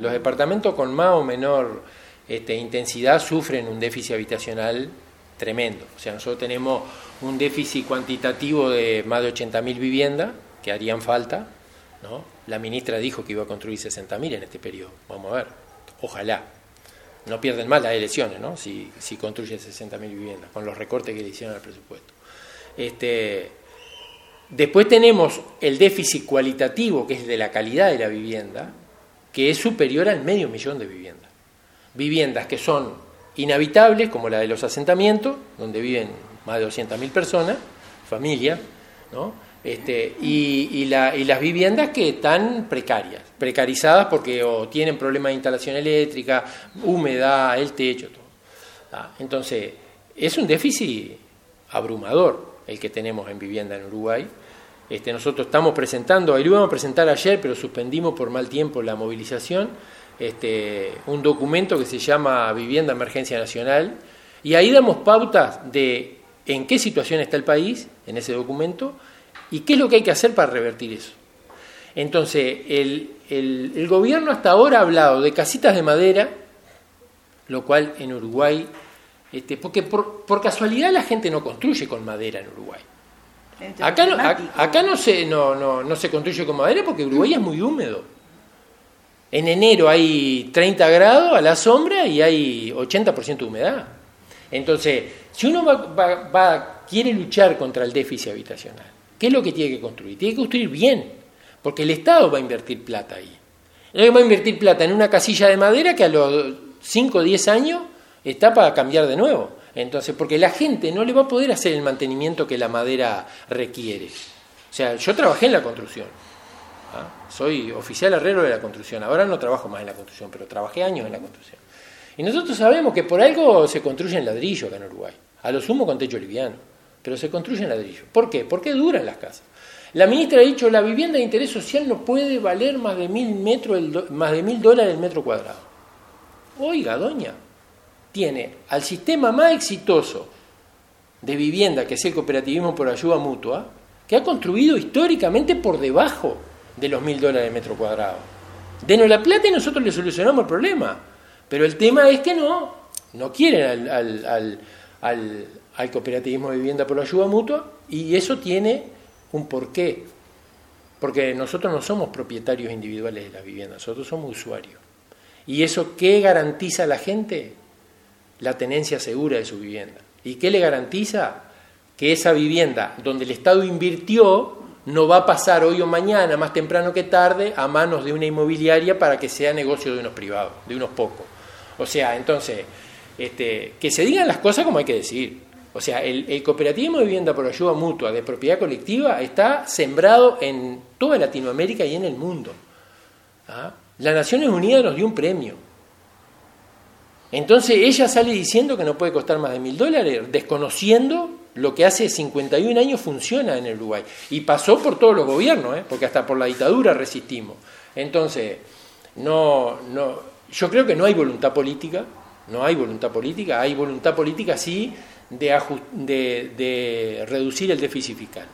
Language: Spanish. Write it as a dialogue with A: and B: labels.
A: Los departamentos con más o menor este, intensidad sufren un déficit habitacional tremendo. O sea, nosotros tenemos un déficit cuantitativo de más de 80.000 viviendas que harían falta. ¿no? La ministra dijo que iba a construir 60.000 en este periodo. Vamos a ver. Ojalá. No pierden más las elecciones, ¿no? Si, si construye 60.000 viviendas, con los recortes que le hicieron al presupuesto. Este, después tenemos el déficit cualitativo, que es de la calidad de la vivienda, que es superior al medio millón de viviendas. Viviendas que son inhabitables, como la de los asentamientos, donde viven más de 200.000 personas, familias, ¿no? Este, y, las viviendas que están precarias, precarizadas porque o tienen problemas de instalación eléctrica, humedad, el techo, todo. Entonces, es un déficit abrumador el que tenemos en vivienda en Uruguay. Este, nosotros estamos presentando, ahí lo íbamos a presentar ayer, pero suspendimos por mal tiempo la movilización, este, un documento que se llama Vivienda Emergencia Nacional, y ahí damos pautas de en qué situación está el país en ese documento y qué es lo que hay que hacer para revertir eso. Entonces, el, gobierno hasta ahora ha hablado de casitas de madera, lo cual en Uruguay, este, porque por casualidad la gente no construye con madera en Uruguay. Acá no, acá no se, no, no, no se construye con madera porque Uruguay es muy húmedo. En enero hay 30 grados a la sombra y hay 80% de humedad. Entonces, si uno va, va, quiere luchar contra el déficit habitacional, ¿qué es lo que tiene que construir? Tiene que construir bien, porque el Estado va a invertir plata ahí. El va a invertir plata en una casilla de madera que a los 5 o 10 años está para cambiar de nuevo. Entonces, porque la gente no le va a poder hacer el mantenimiento que la madera requiere. O sea, yo trabajé en la construcción. ¿ah? Soy oficial herrero de la construcción. Ahora no trabajo más en la construcción, pero trabajé años en la construcción. Y nosotros sabemos que por algo se construye en ladrillo acá en Uruguay. A lo sumo con techo liviano. Pero se construye en ladrillo. ¿Por qué? Porque duran las casas. La ministra ha dicho la vivienda de interés social no puede valer más de mil metros, más de mil dólares el metro cuadrado. Oiga, doña, tiene al sistema más exitoso de vivienda, que es el cooperativismo por ayuda mutua, que ha construido históricamente por debajo de los mil dólares de metro cuadrado. Denos la plata y nosotros le solucionamos el problema. Pero el tema es que no, no quieren al, al cooperativismo de vivienda por ayuda mutua y eso tiene un porqué. Porque nosotros no somos propietarios individuales de la vivienda, nosotros somos usuarios. ¿Y eso qué garantiza a la gente? La tenencia segura de su vivienda. ¿Y qué le garantiza? Que esa vivienda donde el Estado invirtió no va a pasar hoy o mañana, más temprano que tarde, a manos de una inmobiliaria para que sea negocio de unos privados, de unos pocos. O sea, entonces, este, que se digan las cosas como hay que decir. O sea, el, cooperativismo de vivienda por ayuda mutua de propiedad colectiva está sembrado en toda Latinoamérica y en el mundo. ¿Ah? Las Naciones Unidas nos dio un premio entonces ella sale diciendo que no puede costar más de mil dólares, desconociendo lo que hace 51 años funciona en el Uruguay. Y pasó por todos los gobiernos, ¿eh? porque hasta por la dictadura resistimos. Entonces, no, no, yo creo que no hay voluntad política, no hay voluntad política, hay voluntad política sí de, de reducir el déficit fiscal.